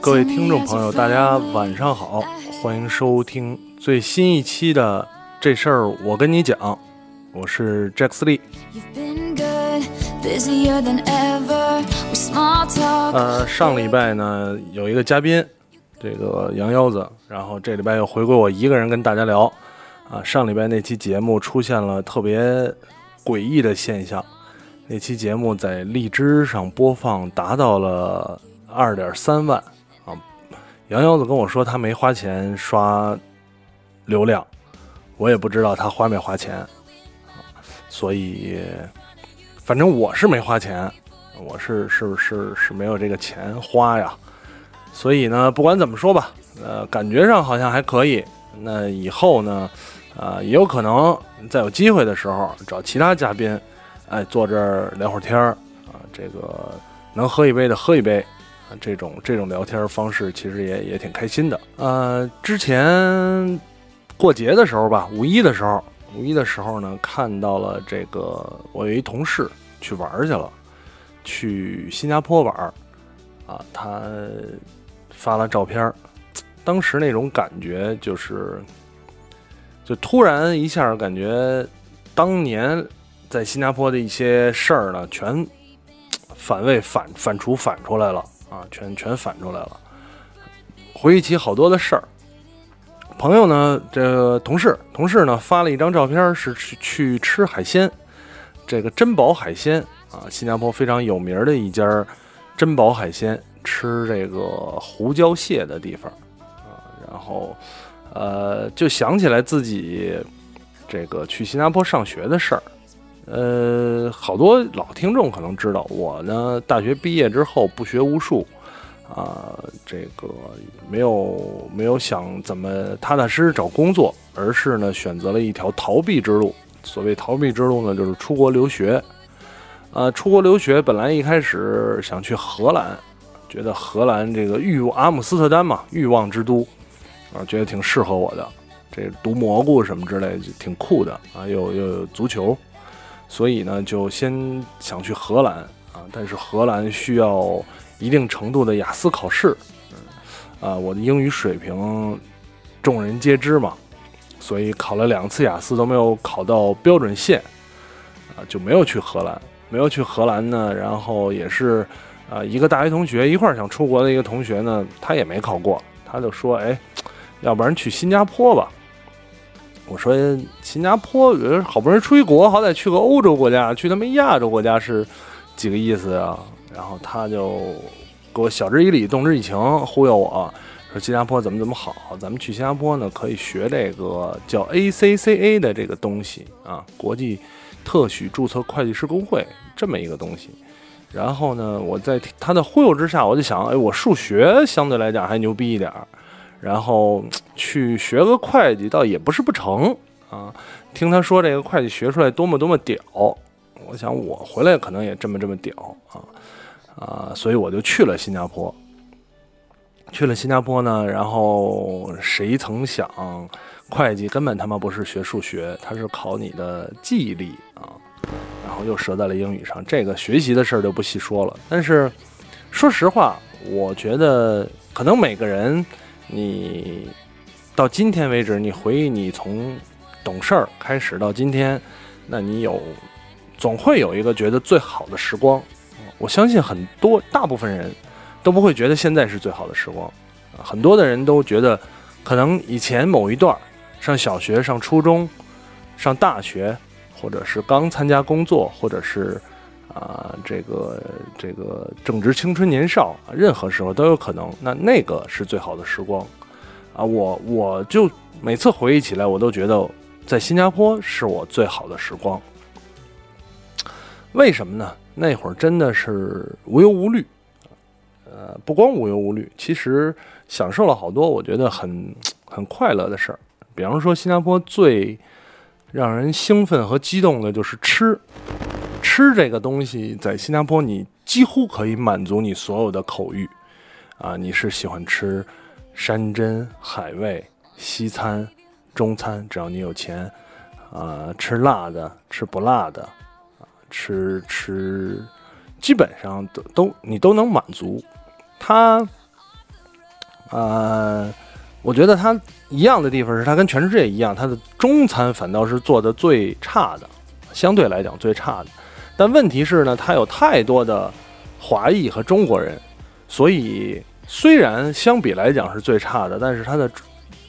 各位听众朋友，大家晚上好，欢迎收听最新一期的这事儿我跟你讲，我是 Jack 斯利。呃，上礼拜呢有一个嘉宾，这个杨腰子，然后这礼拜又回归我一个人跟大家聊。啊，上礼拜那期节目出现了特别诡异的现象，那期节目在荔枝上播放达到了二点三万啊。杨腰子跟我说他没花钱刷流量，我也不知道他花没花钱，所以反正我是没花钱，我是是是是没有这个钱花呀。所以呢，不管怎么说吧，呃，感觉上好像还可以。那以后呢，啊、也有可能在有机会的时候找其他嘉宾，哎，坐这儿聊会儿天儿啊，这个能喝一杯的喝一杯啊，这种这种聊天方式其实也也挺开心的。呃，之前过节的时候吧，五一的时候，五一的时候呢，看到了这个我有一同事去玩去了，去新加坡玩啊，他发了照片，当时那种感觉就是，就突然一下感觉当年在新加坡的一些事儿呢，全反胃反反刍反出来了啊，全全反出来了，回忆起好多的事儿。朋友呢，这同事同事呢发了一张照片，是去去吃海鲜，这个珍宝海鲜啊，新加坡非常有名的一家珍宝海鲜，吃这个胡椒蟹的地方啊，然后呃就想起来自己这个去新加坡上学的事儿。呃，好多老听众可能知道，我呢大学毕业之后不学无术，啊、这个没有没有想怎么踏踏实实找工作，而是呢选择了一条逃避之路。所谓逃避之路呢，就是出国留学。呃，出国留学本来一开始想去荷兰，觉得荷兰这个欲阿姆斯特丹嘛，欲望之都，啊，觉得挺适合我的。这毒蘑菇什么之类，挺酷的啊，又又有足球，所以呢，就先想去荷兰啊。但是荷兰需要一定程度的雅思考试，嗯，啊，我的英语水平众人皆知嘛，所以考了两次雅思都没有考到标准线，啊，就没有去荷兰。没有去荷兰呢，然后也是，啊、一个大学同学一块儿想出国的一个同学呢，他也没考过，他就说，哎，要不然去新加坡吧。我说新加坡，好不容易出一国，好歹去个欧洲国家，去他妈亚洲国家是几个意思啊？然后他就给我晓之以理，动之以情，忽悠我说新加坡怎么怎么好，咱们去新加坡呢，可以学这个叫 ACCA 的这个东西啊，国际特许注册会计师工会这么一个东西。然后呢，我在他的忽悠之下，我就想，哎，我数学相对来讲还牛逼一点儿，然后去学个会计倒也不是不成啊。听他说这个会计学出来多么多么屌，我想我回来可能也这么这么屌啊啊，所以我就去了新加坡。去了新加坡呢，然后谁曾想，会计根本他妈不是学数学，它是考你的记忆力啊。然后又折在了英语上，这个学习的事儿就不细说了。但是说实话，我觉得可能每个人，你到今天为止，你回忆你从懂事儿开始到今天，那你有总会有一个觉得最好的时光。我相信很多大部分人都不会觉得现在是最好的时光，很多的人都觉得可能以前某一段上小学、上初中、上大学。或者是刚参加工作，或者是啊、这个这个正值青春年少，任何时候都有可能。那那个是最好的时光啊！我我就每次回忆起来，我都觉得在新加坡是我最好的时光。为什么呢？那会儿真的是无忧无虑，呃，不光无忧无虑，其实享受了好多我觉得很很快乐的事儿。比方说，新加坡最让人兴奋和激动的就是吃，吃这个东西在新加坡你几乎可以满足你所有的口欲，啊，你是喜欢吃山珍海味、西餐、中餐，只要你有钱，啊，吃辣的，吃不辣的，啊，吃吃基本上都都你都能满足。它，呃，我觉得它一样的地方是它跟全世界一样，它的中餐反倒是做的最差的，相对来讲最差的。但问题是呢，它有太多的华裔和中国人，所以虽然相比来讲是最差的，但是它的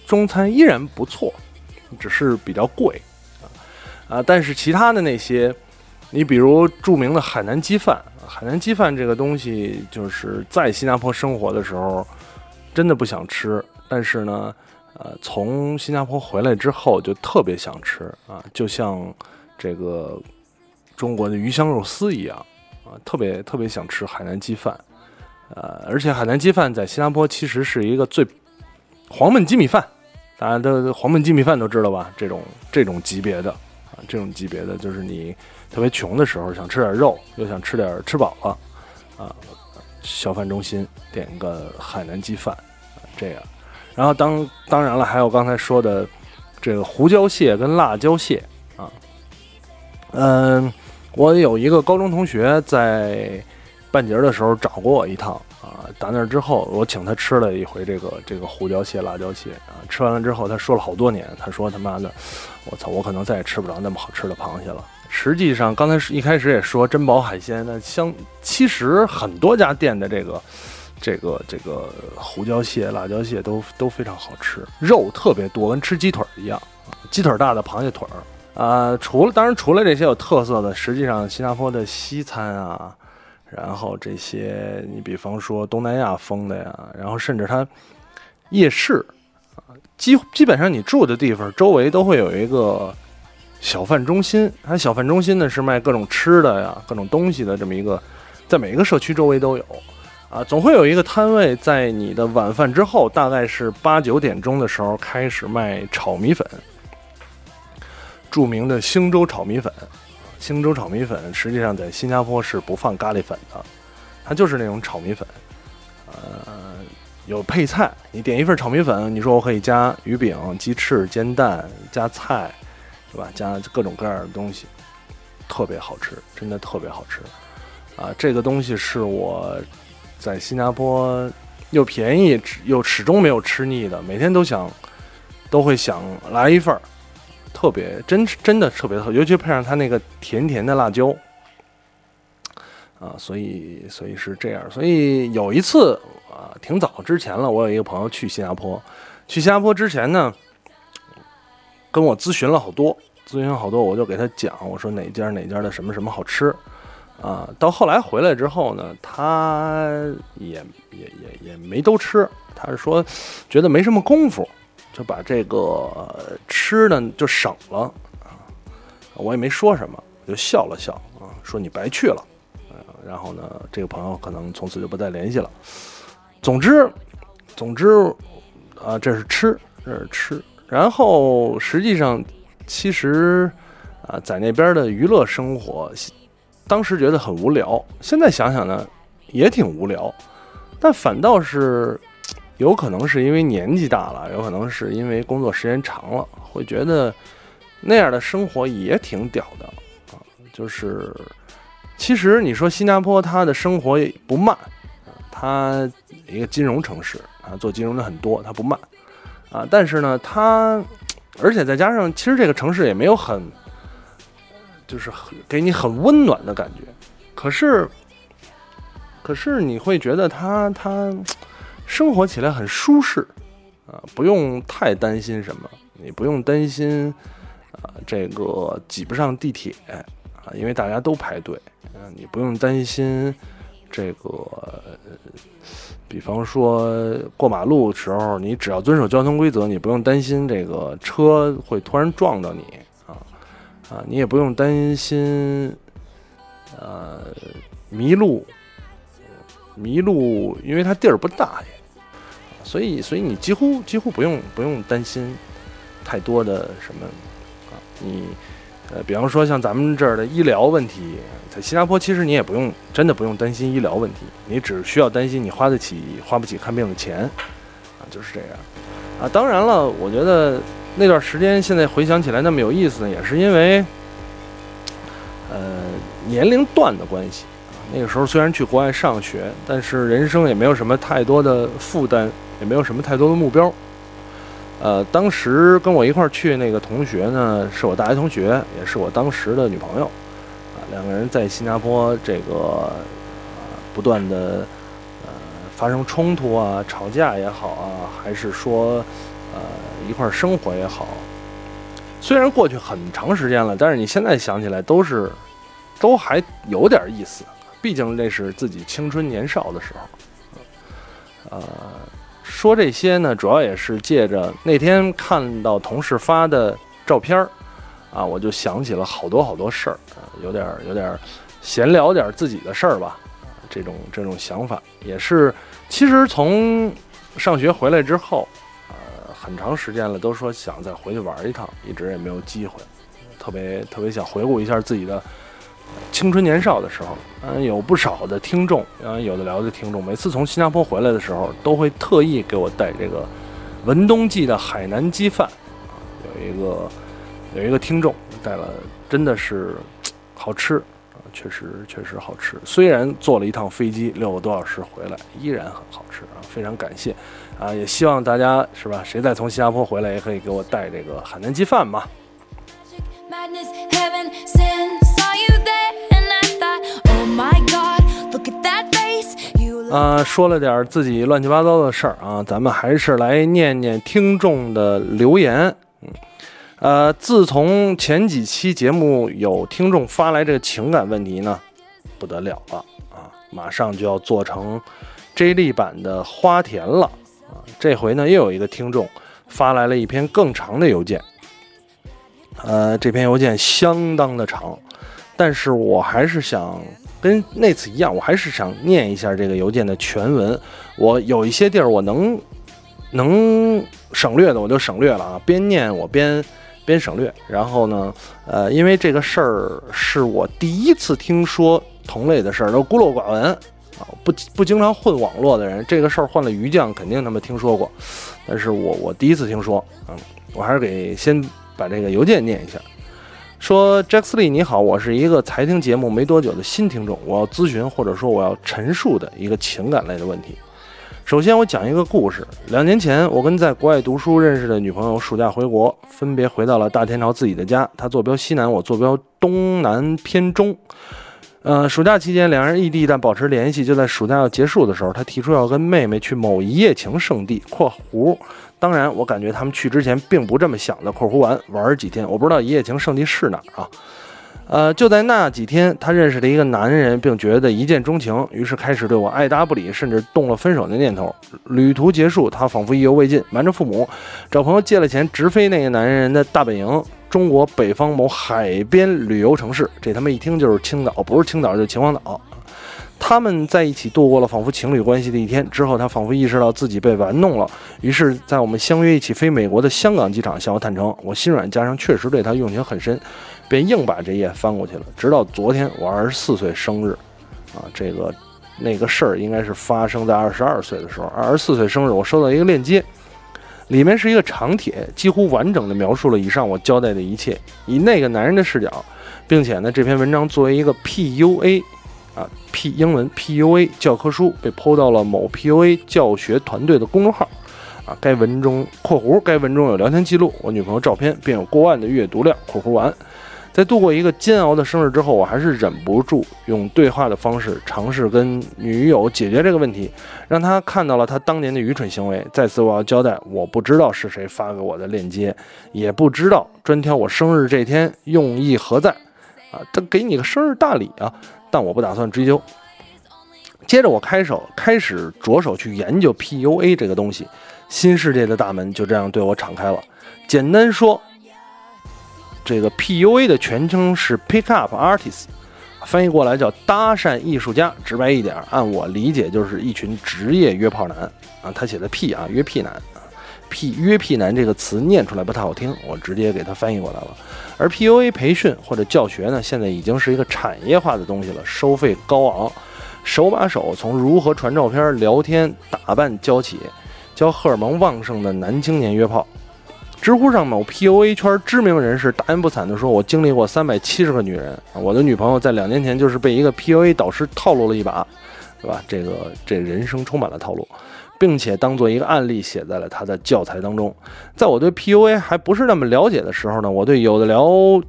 中餐依然不错，只是比较贵啊啊！但是其他的那些，你比如著名的海南鸡饭，海南鸡饭这个东西，就是在新加坡生活的时候真的不想吃，但是呢，呃，从新加坡回来之后就特别想吃啊，就像这个。中国的鱼香肉丝一样啊，特别特别想吃海南鸡饭，呃，而且海南鸡饭在新加坡其实是一个最黄焖鸡米饭，大家都黄焖鸡米饭都知道吧？这种这种级别的啊，这种级别的就是你特别穷的时候想吃点肉，又想吃点吃饱了啊，小饭中心点个海南鸡饭啊，这样。然后当当然了，还有刚才说的这个胡椒蟹跟辣椒蟹啊，嗯。我有一个高中同学在半截的时候找过我一趟啊，打那之后我请他吃了一回这个这个胡椒蟹、辣椒蟹啊，吃完了之后他说了好多年，他说他妈的，我操，我可能再也吃不着那么好吃的螃蟹了。实际上刚才一开始也说珍宝海鲜，那相其实很多家店的这个这个这个胡椒蟹、辣椒蟹都都非常好吃，肉特别多，跟吃鸡腿一样，鸡腿大的螃蟹腿儿。啊，除了当然除了这些有特色的，实际上新加坡的西餐啊，然后这些你比方说东南亚风的呀，然后甚至它夜市啊，基基本上你住的地方周围都会有一个小贩中心，它小贩中心呢是卖各种吃的呀、各种东西的这么一个，在每一个社区周围都有啊，总会有一个摊位在你的晚饭之后，大概是八九点钟的时候开始卖炒米粉。著名的星洲炒米粉，星洲炒米粉实际上在新加坡是不放咖喱粉的，它就是那种炒米粉，呃，有配菜。你点一份炒米粉，你说我可以加鱼饼、鸡翅、煎蛋、加菜，是吧？加各种各样的东西，特别好吃，真的特别好吃。啊，这个东西是我在新加坡又便宜又始终没有吃腻的，每天都想都会想来一份儿。特别真是真的特别特，尤其配上它那个甜甜的辣椒，啊，所以所以是这样。所以有一次啊，挺早之前了，我有一个朋友去新加坡，去新加坡之前呢，跟我咨询了好多，咨询好多，我就给他讲，我说哪家哪家的什么什么好吃，啊，到后来回来之后呢，他也也也也没都吃，他是说觉得没什么功夫。就把这个吃的就省了啊，我也没说什么，我就笑了笑啊，说你白去了，然后呢，这个朋友可能从此就不再联系了。总之，总之啊，这是吃，这是吃。然后实际上，其实啊，在那边的娱乐生活，当时觉得很无聊，现在想想呢，也挺无聊，但反倒是。有可能是因为年纪大了，有可能是因为工作时间长了，会觉得那样的生活也挺屌的啊。就是，其实你说新加坡，它的生活不慢，它一个金融城市啊，做金融的很多，它不慢啊。但是呢，它而且再加上，其实这个城市也没有很，就是很给你很温暖的感觉。可是，可是你会觉得它它。生活起来很舒适，啊，不用太担心什么，你不用担心，啊，这个挤不上地铁，啊，因为大家都排队，啊，你不用担心这个，比方说过马路时候，你只要遵守交通规则，你不用担心这个车会突然撞到你，啊，啊，你也不用担心，呃，迷路。迷路，因为它地儿不大呀，所以所以你几乎几乎不用不用担心太多的什么啊，你呃，比方说像咱们这儿的医疗问题，在新加坡其实你也不用真的不用担心医疗问题，你只需要担心你花得起花不起看病的钱啊，就是这样啊。当然了，我觉得那段时间现在回想起来那么有意思，也是因为呃年龄段的关系啊。那个时候虽然去国外上学，但是人生也没有什么太多的负担，也没有什么太多的目标。呃，当时跟我一块儿去那个同学呢，是我大学同学，也是我当时的女朋友。啊，两个人在新加坡这个呃不断的呃发生冲突啊、吵架也好啊，还是说呃一块儿生活也好，虽然过去很长时间了，但是你现在想起来都是都还有点意思，毕竟那是自己青春年少的时候。呃，说这些呢，主要也是借着那天看到同事发的照片儿，啊，我就想起了好多好多事儿，啊，有点儿有点儿闲聊点儿自己的事儿吧，这种这种想法。也是，其实从上学回来之后，呃，很长时间了，都说想再回去玩一趟，一直也没有机会，特别特别想回顾一下自己的青春年少的时候。嗯，有不少的听众，嗯，有的聊的听众，每次从新加坡回来的时候，都会特意给我带这个文东记的海南鸡饭。有一个有一个听众带了，真的是 好吃啊，确实确实好吃。虽然坐了一趟飞机六个多小时回来，依然很好吃啊，非常感谢啊！也希望大家是吧，谁再从新加坡回来，也可以给我带这个海南鸡饭嘛。啊，说了点自己乱七八糟的事儿啊，咱们还是来念念听众的留言。嗯，呃，自从前几期节目有听众发来这个情感问题呢，不得了了啊，马上就要做成 J 力版的花田了啊。这回呢，又有一个听众发来了一篇更长的邮件。呃，这篇邮件相当的长，但是我还是想跟那次一样，我还是想念一下这个邮件的全文。我有一些地儿我能能省略的，我就省略了啊，边念我边边省略。然后呢，呃，因为这个事儿是我第一次听说同类的事儿，都孤陋寡闻啊，不不经常混网络的人，这个事儿换了鱼酱肯定他们听说过，但是我我第一次听说，嗯，我还是给先把这个邮件念一下。说 j a x l e 你好，我是一个才听节目没多久的新听众，我要咨询或者说我要陈述的一个情感类的问题。首先，我讲一个故事。两年前，我跟在国外读书认识的女朋友暑假回国，分别回到了大天朝自己的家。她坐标西南，我坐标东南偏中。呃，暑假期间，两人异地但保持联系。就在暑假要结束的时候，他提出要跟妹妹去某一夜情圣地（括弧）。当然，我感觉他们去之前并不这么想的（括弧完玩几天）。我不知道一夜情圣地是哪儿啊？呃，就在那几天，他认识了一个男人，并觉得一见钟情，于是开始对我爱答不理，甚至动了分手的念头。旅途结束，他仿佛意犹未尽，瞒着父母，找朋友借了钱，直飞那个男人的大本营——中国北方某海边旅游城市。这他妈一听就是青岛，不是青岛就是秦皇岛。他们在一起度过了仿佛情侣关系的一天之后，他仿佛意识到自己被玩弄了，于是，在我们相约一起飞美国的香港机场向我坦诚。我心软，加上确实对他用情很深，便硬把这页翻过去了。直到昨天，我二十四岁生日，啊，这个那个事儿应该是发生在二十二岁的时候。二十四岁生日，我收到一个链接，里面是一个长帖，几乎完整的描述了以上我交代的一切，以那个男人的视角，并且呢，这篇文章作为一个 PUA。啊，P 英文 PUA 教科书被抛到了某 PUA 教学团队的公众号。啊，该文中（括弧）该文中有聊天记录、我女朋友照片，便有过万的阅读量（括弧完）。在度过一个煎熬的生日之后，我还是忍不住用对话的方式尝试跟女友解决这个问题，让她看到了她当年的愚蠢行为。在此，我要交代，我不知道是谁发给我的链接，也不知道专挑我生日这天用意何在。啊，他给你个生日大礼啊！但我不打算追究。接着，我开手开始着手去研究 PUA 这个东西，新世界的大门就这样对我敞开了。简单说，这个 PUA 的全称是 Pick Up Artist，翻译过来叫搭讪艺术家。直白一点，按我理解就是一群职业约炮男啊。他写的 P 啊，约 P 男，P 约 P 男这个词念出来不太好听，我直接给他翻译过来了。而 PUA 培训或者教学呢，现在已经是一个产业化的东西了，收费高昂，手把手从如何传照片、聊天、打扮教起，教荷尔蒙旺盛的男青年约炮。知乎上某 PUA 圈知名人士大言不惭地说：“我经历过三百七十个女人，我的女朋友在两年前就是被一个 PUA 导师套路了一把，对吧？这个这人生充满了套路。”并且当做一个案例写在了他的教材当中。在我对 PUA 还不是那么了解的时候呢，我对有的聊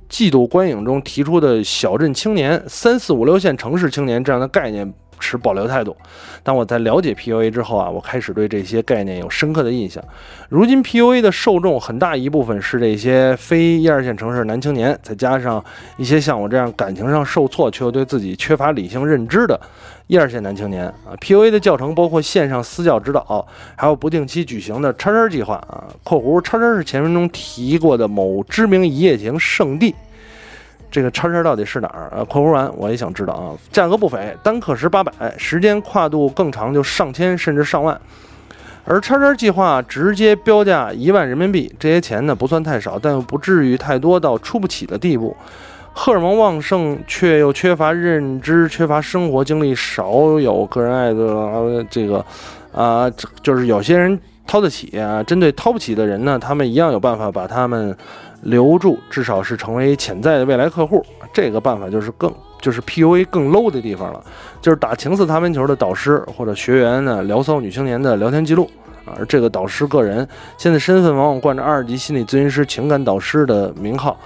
季度观影中提出的小镇青年、三四五六线城市青年这样的概念持保留态度。当我在了解 PUA 之后啊，我开始对这些概念有深刻的印象。如今 PUA 的受众很大一部分是这些非一二线城市男青年，再加上一些像我这样感情上受挫却又对自己缺乏理性认知的。一二线男青年啊，PUA 的教程包括线上私教指导，还有不定期举行的叉叉计划啊。括弧叉叉是前文中提过的某知名一夜情圣地，这个叉叉到底是哪儿？呃，括弧完我也想知道啊。价格不菲，单课时八百，时间跨度更长就上千甚至上万。而叉叉计划直接标价一万人民币，这些钱呢不算太少，但又不至于太多到出不起的地步。荷尔蒙旺盛却又缺乏认知、缺乏生活经历、少有个人爱的这个，啊，就是有些人掏得起啊。针对掏不起的人呢，他们一样有办法把他们留住，至少是成为潜在的未来客户。这个办法就是更就是 PUA 更 low 的地方了，就是打情色擦边球的导师或者学员呢聊骚女青年的聊天记录。而这个导师个人现在身份往往冠着二级心理咨询师、情感导师的名号。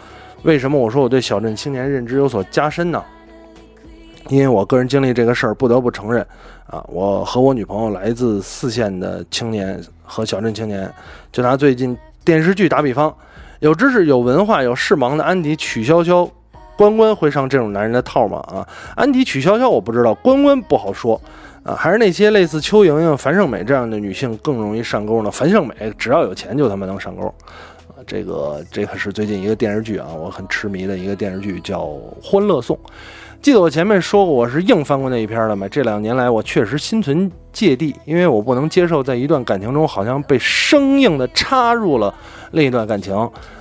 为什么我说我对小镇青年认知有所加深呢？因为我个人经历这个事儿，不得不承认，啊，我和我女朋友来自四线的青年和小镇青年，就拿最近电视剧打比方，有知识、有文化、有视盲的安迪、曲筱绡、关关会上这种男人的套吗？啊，安迪、曲筱绡我不知道，关关不好说，啊，还是那些类似邱莹莹、樊胜美这样的女性更容易上钩呢？樊胜美只要有钱就他妈能上钩。这个这个是最近一个电视剧啊，我很痴迷的一个电视剧叫《欢乐颂》。记得我前面说过我是硬翻过那一篇了吗？这两年来我确实心存芥蒂，因为我不能接受在一段感情中好像被生硬的插入了另一段感情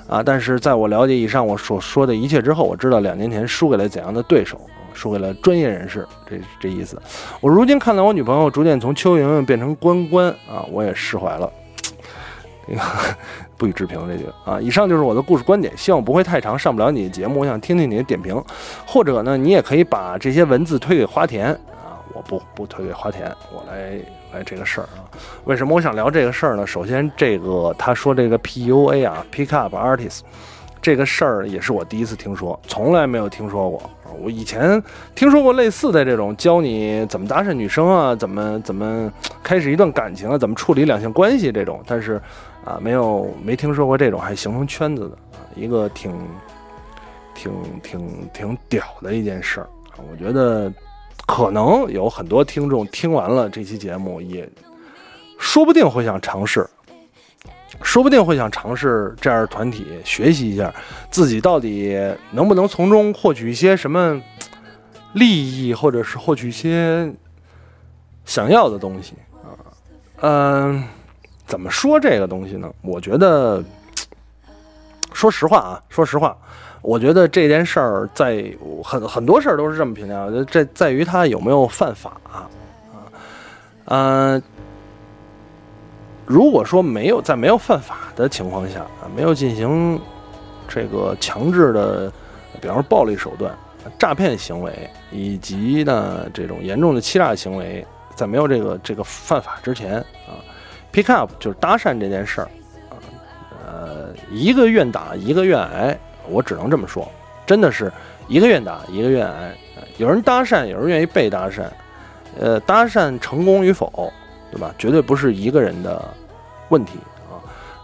啊。但是在我了解以上我所说的一切之后，我知道两年前输给了怎样的对手，输给了专业人士，这这意思。我如今看到我女朋友逐渐从邱莹莹变成关关啊，我也释怀了。这个。不予置评这句啊，以上就是我的故事观点，希望不会太长，上不了你的节目，我想听听你的点评，或者呢，你也可以把这些文字推给花田啊，我不不推给花田，我来来这个事儿啊。为什么我想聊这个事儿呢？首先，这个他说这个 PUA 啊，Pick Up Artist 这个事儿也是我第一次听说，从来没有听说过。我以前听说过类似的这种教你怎么搭讪女生啊，怎么怎么开始一段感情啊，怎么处理两性关系这种，但是。啊，没有没听说过这种还形成圈子的啊，一个挺挺挺挺屌的一件事儿啊。我觉得可能有很多听众听完了这期节目，也说不定会想尝试，说不定会想尝试这样的团体，学习一下自己到底能不能从中获取一些什么利益，或者是获取一些想要的东西啊，嗯。怎么说这个东西呢？我觉得，说实话啊，说实话，我觉得这件事儿在很很多事儿都是这么评价。我觉得这在于他有没有犯法啊？嗯，如果说没有在没有犯法的情况下啊，没有进行这个强制的，比方说暴力手段、诈骗行为以及呢这种严重的欺诈行为，在没有这个这个犯法之前啊。Pick up 就是搭讪这件事儿，啊，呃，一个愿打一个愿挨，我只能这么说，真的是一个愿打一个愿挨。有人搭讪，有人愿意被搭讪，呃，搭讪成功与否，对吧？绝对不是一个人的问题啊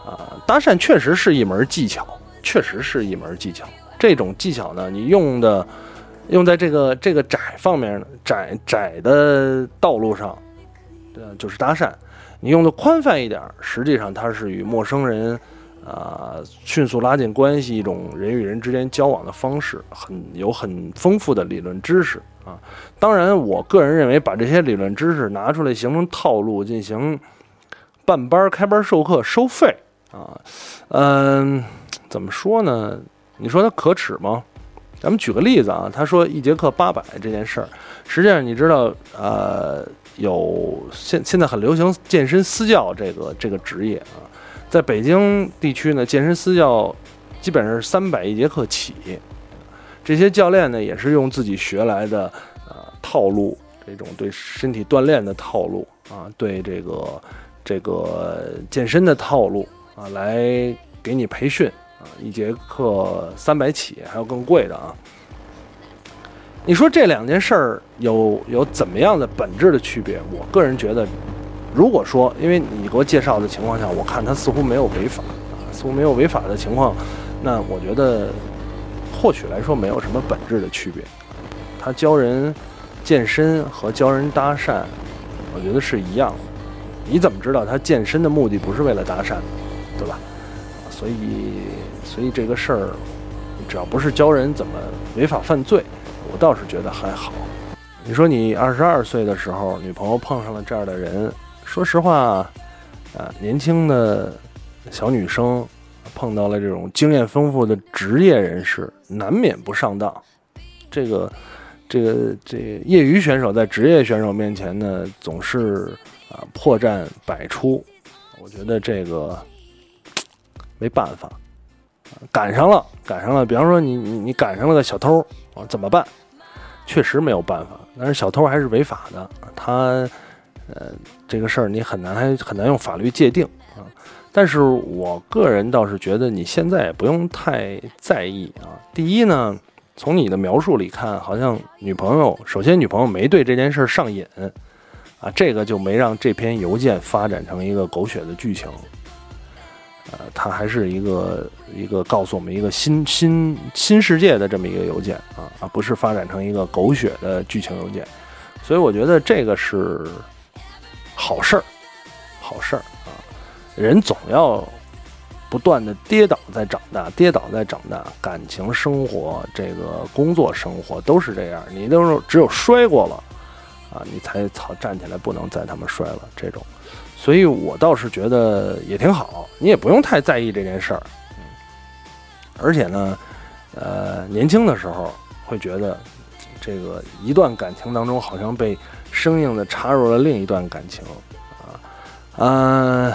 啊！搭讪确实是一门技巧，确实是一门技巧。这种技巧呢，你用的用在这个这个窄方面窄窄的道路上，呃，就是搭讪。你用的宽泛一点，实际上它是与陌生人，啊，迅速拉近关系，一种人与人之间交往的方式，很有很丰富的理论知识啊。当然，我个人认为，把这些理论知识拿出来形成套路，进行办班、开班授课收费啊，嗯，怎么说呢？你说它可耻吗？咱们举个例子啊，他说一节课八百这件事儿，实际上你知道，呃。有现现在很流行健身私教这个这个职业啊，在北京地区呢，健身私教基本上是三百一节课起，这些教练呢也是用自己学来的呃套路，这种对身体锻炼的套路啊，对这个这个健身的套路啊，来给你培训啊，一节课三百起，还有更贵的啊。你说这两件事儿有有怎么样的本质的区别？我个人觉得，如果说因为你给我介绍的情况下，我看他似乎没有违法啊，似乎没有违法的情况，那我觉得或许来说没有什么本质的区别。他教人健身和教人搭讪，我觉得是一样的。你怎么知道他健身的目的不是为了搭讪，对吧？所以，所以这个事儿，只要不是教人怎么违法犯罪。我倒是觉得还好。你说你二十二岁的时候，女朋友碰上了这样的人，说实话，啊，年轻的小女生碰到了这种经验丰富的职业人士，难免不上当。这个，这个，这业余选手在职业选手面前呢，总是啊破绽百出。我觉得这个没办法，赶上了，赶上了。比方说你你你赶上了个小偷啊，怎么办？确实没有办法，但是小偷还是违法的，他，呃，这个事儿你很难还很难用法律界定啊。但是我个人倒是觉得你现在也不用太在意啊。第一呢，从你的描述里看，好像女朋友首先女朋友没对这件事上瘾啊，这个就没让这篇邮件发展成一个狗血的剧情。呃，它还是一个一个告诉我们一个新新新世界的这么一个邮件啊啊，不是发展成一个狗血的剧情邮件，所以我觉得这个是好事儿，好事儿啊。人总要不断的跌倒再长大，跌倒再长大，感情生活、这个工作生活都是这样，你都是只有摔过了啊，你才操站起来不能再他妈摔了这种。所以我倒是觉得也挺好，你也不用太在意这件事儿，嗯，而且呢，呃，年轻的时候会觉得，这个一段感情当中好像被生硬的插入了另一段感情，啊，嗯，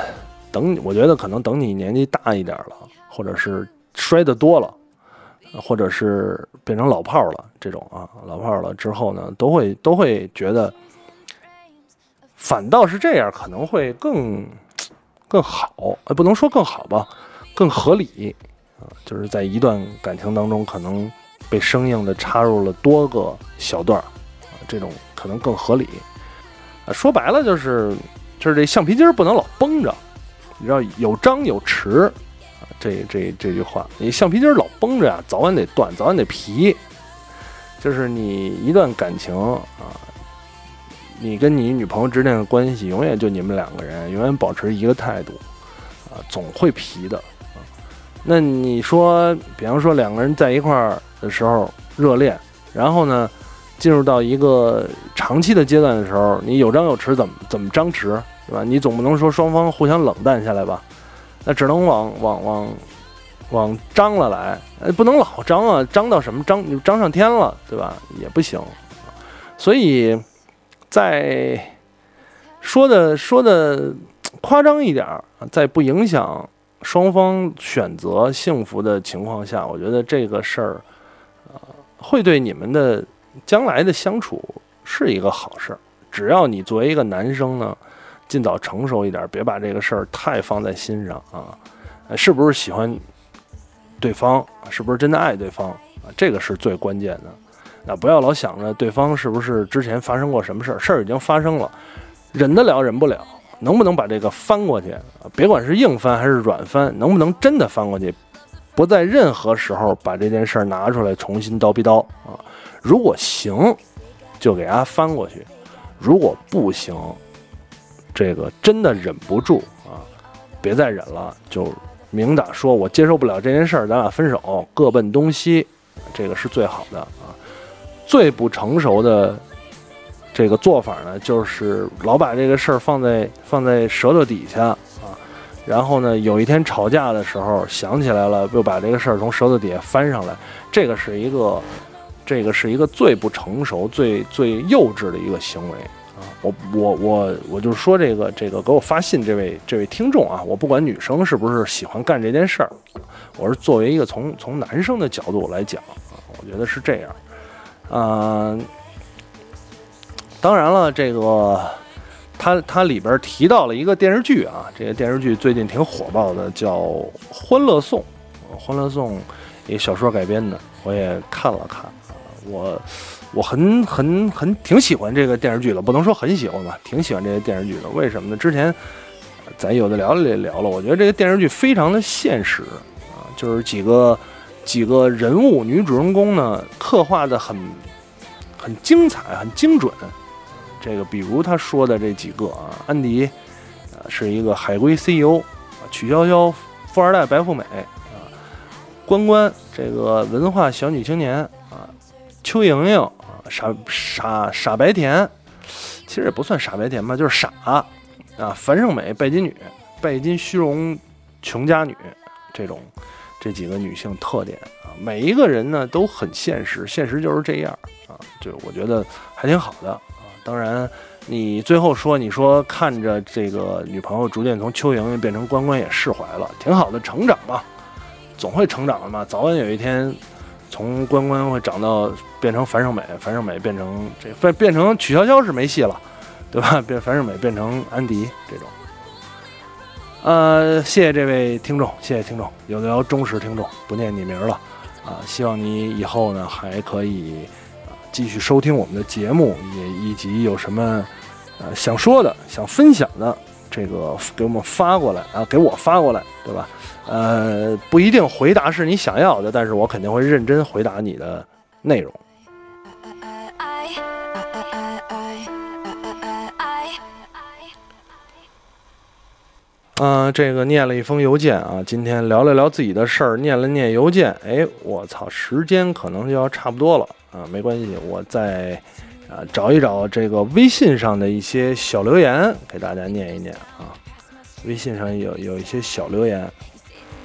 等我觉得可能等你年纪大一点了，或者是摔得多了，或者是变成老炮儿了这种啊，老炮儿了之后呢，都会都会觉得。反倒是这样，可能会更更好，呃，不能说更好吧，更合理啊，就是在一段感情当中，可能被生硬的插入了多个小段儿啊，这种可能更合理啊。说白了就是，就是这橡皮筋不能老绷着，你知道有张有弛啊，这这这句话，你橡皮筋老绷着呀，早晚得断，早晚得皮。就是你一段感情啊。你跟你女朋友之间的关系，永远就你们两个人，永远保持一个态度，啊，总会皮的，啊。那你说，比方说两个人在一块儿的时候热恋，然后呢，进入到一个长期的阶段的时候，你有张有弛，怎么怎么张弛，对吧？你总不能说双方互相冷淡下来吧？那只能往往往往张了来，哎，不能老张啊，张到什么张张上天了，对吧？也不行，所以。在说的说的夸张一点儿，在不影响双方选择幸福的情况下，我觉得这个事儿，呃，会对你们的将来的相处是一个好事儿。只要你作为一个男生呢，尽早成熟一点，别把这个事儿太放在心上啊。是不是喜欢对方？是不是真的爱对方？啊，这个是最关键的。啊不要老想着对方是不是之前发生过什么事儿，事儿已经发生了，忍得了忍不了，能不能把这个翻过去啊？别管是硬翻还是软翻，能不能真的翻过去？不在任何时候把这件事儿拿出来重新叨逼叨啊！如果行，就给大家翻过去；如果不行，这个真的忍不住啊，别再忍了，就明打说，我接受不了这件事儿，咱俩分手，各奔东西，这个是最好的啊。最不成熟的这个做法呢，就是老把这个事儿放在放在舌头底下啊，然后呢，有一天吵架的时候想起来了，又把这个事儿从舌头底下翻上来，这个是一个，这个是一个最不成熟、最最幼稚的一个行为啊！我我我我就是说这个这个给我发信这位这位听众啊，我不管女生是不是喜欢干这件事儿，我是作为一个从从男生的角度来讲啊，我觉得是这样，嗯、当然了，这个它它里边提到了一个电视剧啊，这个电视剧最近挺火爆的，叫《欢乐颂》，《欢乐颂》一小说改编的，我也看了看，我我很很很挺喜欢这个电视剧的，不能说很喜欢吧，挺喜欢这个电视剧的。为什么呢？之前咱有的聊了也聊了，我觉得这个电视剧非常的现实啊，就是几个几个人物女主人公呢刻画的很很精彩，很精准。这个比如他说的这几个啊，安迪，呃，是一个海归 CEO，曲筱绡富二代白富美啊，关关这个文化小女青年啊，邱莹莹啊，傻傻傻白甜，其实也不算傻白甜吧，就是傻啊，樊胜美拜金女，拜金虚荣穷家女这种这几个女性特点啊，每一个人呢都很现实，现实就是这样啊，就我觉得还挺好的啊。当然，你最后说你说看着这个女朋友逐渐从邱莹莹变成关关也释怀了，挺好的，成长嘛，总会成长的嘛，早晚有一天从关关会长到变成樊胜美，樊胜美变成这变变成曲筱绡是没戏了，对吧？变樊胜美变成安迪这种。呃，谢谢这位听众，谢谢听众，有的聊忠实听众，不念你名了啊、希望你以后呢还可以、继续收听我们的节目，也以及有什么呃想说的、想分享的，这个给我们发过来啊，给我发过来，对吧？呃，不一定回答是你想要的，但是我肯定会认真回答你的内容。嗯、这个念了一封邮件啊，今天聊了聊自己的事儿，念了念邮件，哎，我操，时间可能就要差不多了啊，没关系，我再啊找一找这个微信上的一些小留言给大家念一念啊，微信上有有一些小留言，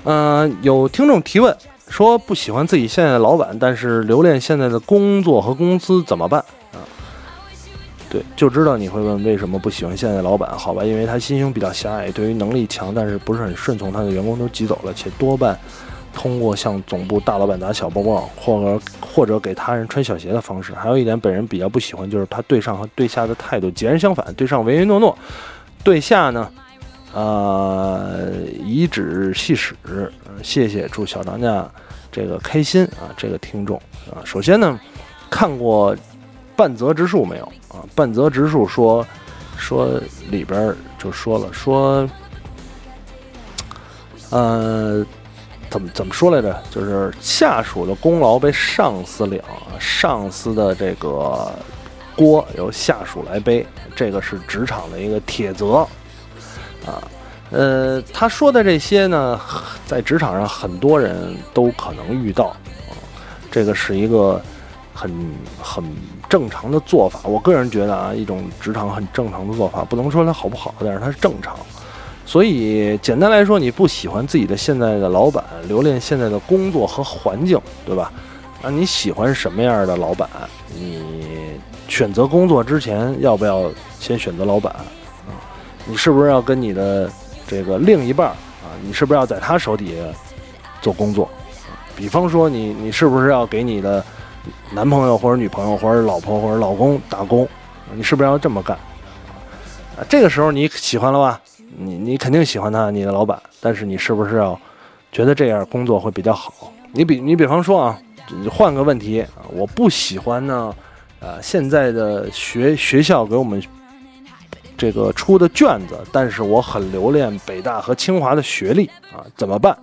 嗯、有听众提问说不喜欢自己现在的老板，但是留恋现在的工作和公司怎么办？对，就知道你会问为什么不喜欢现在的老板，好吧？因为他心胸比较狭隘，对于能力强但是不是很顺从他的员工都挤走了，且多半通过向总部大老板打小报告，或者或者给他人穿小鞋的方式。还有一点，本人比较不喜欢就是他对上和对下的态度截然相反，对上唯唯诺诺，对下呢，呃，颐指气使。谢谢，祝小当家这个开心啊！这个听众啊，首先呢，看过半泽直树没有啊？半泽直树说说里边就说了说，呃，怎么怎么说来着？就是下属的功劳被上司领，上司的这个锅由下属来背，这个是职场的一个铁则啊。呃，他说的这些呢，在职场上很多人都可能遇到，啊，这个是一个很很正常的做法。我个人觉得啊，一种职场很正常的做法，不能说它好不好，但是它是正常。所以简单来说，你不喜欢自己的现在的老板，留恋现在的工作和环境，对吧？那你喜欢什么样的老板？你选择工作之前，要不要先选择老板？啊，你是不是要跟你的这个另一半啊？你是不是要在他手底下做工作？比方说你你是不是要给你的男朋友或者女朋友或者老婆或者老公打工？你是不是要这么干？啊，这个时候你喜欢了吧？你你肯定喜欢他，你的老板，但是你是不是要觉得这样工作会比较好？你比你比方说啊，换个问题啊，我不喜欢呢，呃，现在的学学校给我们这个出的卷子，但是我很留恋北大和清华的学历啊，怎么办？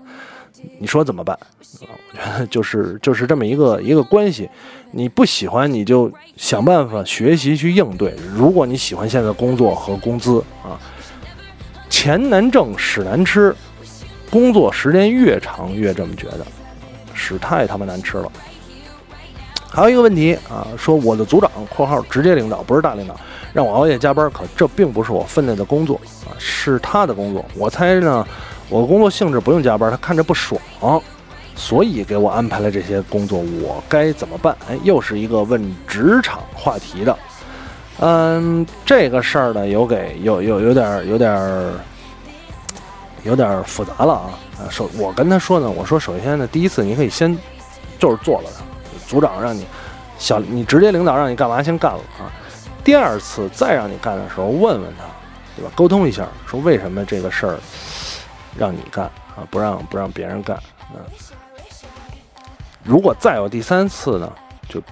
你说怎么办？我觉得就是就是这么一个一个关系，你不喜欢你就想办法学习去应对。如果你喜欢现在工作和工资啊，钱难挣，屎难吃，工作时间越长越这么觉得，屎太他妈难吃了。还有一个问题啊，说我的组长（括号直接领导不是大领导）让我熬夜加班，可这并不是我分内的工作啊，是他的工作。我猜呢，我工作性质不用加班，他看着不爽，所以给我安排了这些工作，我该怎么办？哎，又是一个问职场话题的。嗯，这个事儿呢，有给有有有点有点有点复杂了啊。啊，首我跟他说呢，我说首先呢，第一次你可以先就是做了，组长让你小你直接领导让你干嘛先干了啊。第二次再让你干的时候，问问他，对吧？沟通一下，说为什么这个事儿让你干啊，不让不让别人干啊。如果再有第三次呢，就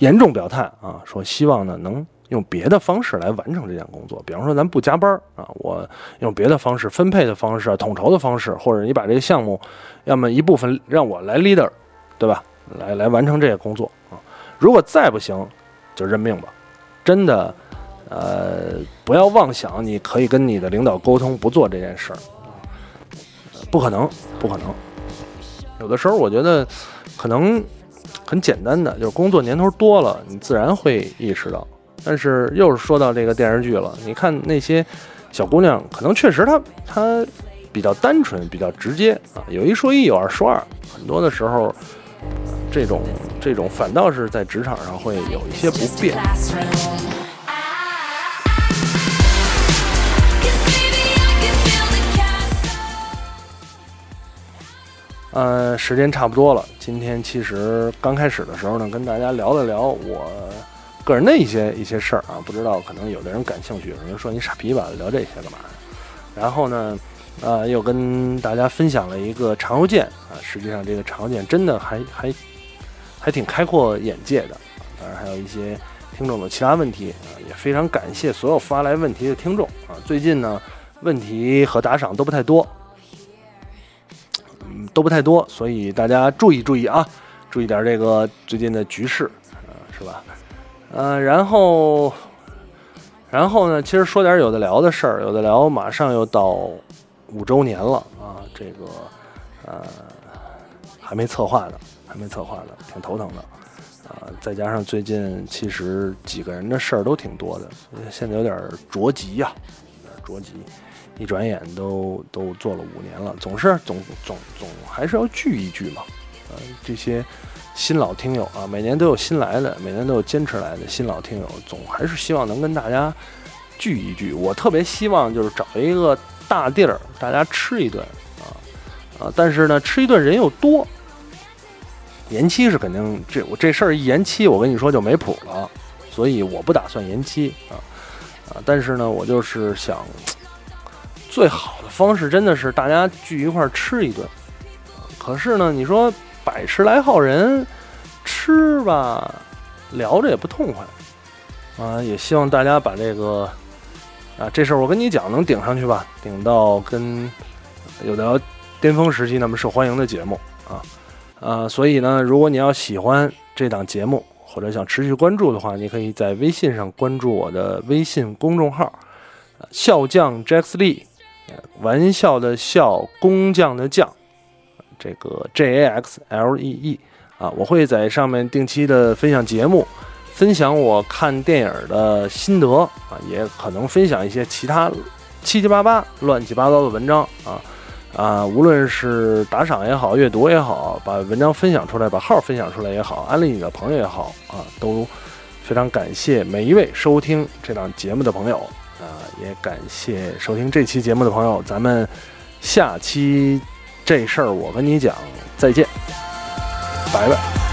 严重表态啊，说希望呢能用别的方式来完成这件工作，比方说咱不加班啊，我用别的方式分配的方式、统筹的方式，或者你把这个项目，要么一部分让我来 leader，对吧？来来完成这个工作啊。如果再不行，就认命吧。真的，呃，不要妄想你可以跟你的领导沟通不做这件事儿，不可能，不可能。有的时候我觉得可能很简单的，就是工作年头多了，你自然会意识到。但是又是说到这个电视剧了，你看那些小姑娘，可能确实她她比较单纯，比较直接啊，有一说一，有二说二，很多的时候，这种这种反倒是在职场上会有一些不便。呃，时间差不多了。今天其实刚开始的时候呢，跟大家聊了聊我个人的一些一些事儿啊，不知道可能有的人感兴趣，有人说你傻逼吧，聊这些干嘛？然后呢，呃，又跟大家分享了一个长邮件啊，实际上这个长邮件真的还还还挺开阔眼界的，当然还有一些听众的其他问题啊，也非常感谢所有发来问题的听众啊。最近呢，问题和打赏都不太多，都不太多，所以大家注意注意啊，注意点这个最近的局势，啊、是吧？呃，然后，然后呢，其实说点有的聊的事儿，有的聊，马上又到五周年了啊，这个呃还没策划呢，还没策划呢，挺头疼的。啊，再加上最近其实几个人的事儿都挺多的，现在有点着急呀、有点着急。一转眼都都做了五年了，总是总总总还是要聚一聚嘛。呃，这些新老听友啊，每年都有新来的，每年都有坚持来的新老听友，总还是希望能跟大家聚一聚。我特别希望就是找一个大地儿，大家吃一顿啊啊！但是呢，吃一顿人又多，延期是肯定这我这事儿一延期，我跟你说就没谱了，所以我不打算延期啊啊！但是呢，我就是想。最好的方式真的是大家聚一块儿吃一顿，可是呢，你说百十来号人吃吧，聊着也不痛快，啊，也希望大家把这个啊这事儿我跟你讲能顶上去吧，顶到跟有的巅峰时期那么受欢迎的节目啊啊，所以呢，如果你要喜欢这档节目或者想持续关注的话，你可以在微信上关注我的微信公众号“呃笑匠 Jax Lee”。玩笑的笑，工匠的匠，这个 J A X L E E 啊，我会在上面定期的分享节目，分享我看电影的心得啊，也可能分享一些其他七七八八、乱七八糟的文章啊啊，无论是打赏也好，阅读也好，把文章分享出来，把号分享出来也好，安利你的朋友也好啊，都非常感谢每一位收听这档节目的朋友。啊，也感谢收听这期节目的朋友，咱们下期这事儿我跟你讲，再见，拜拜。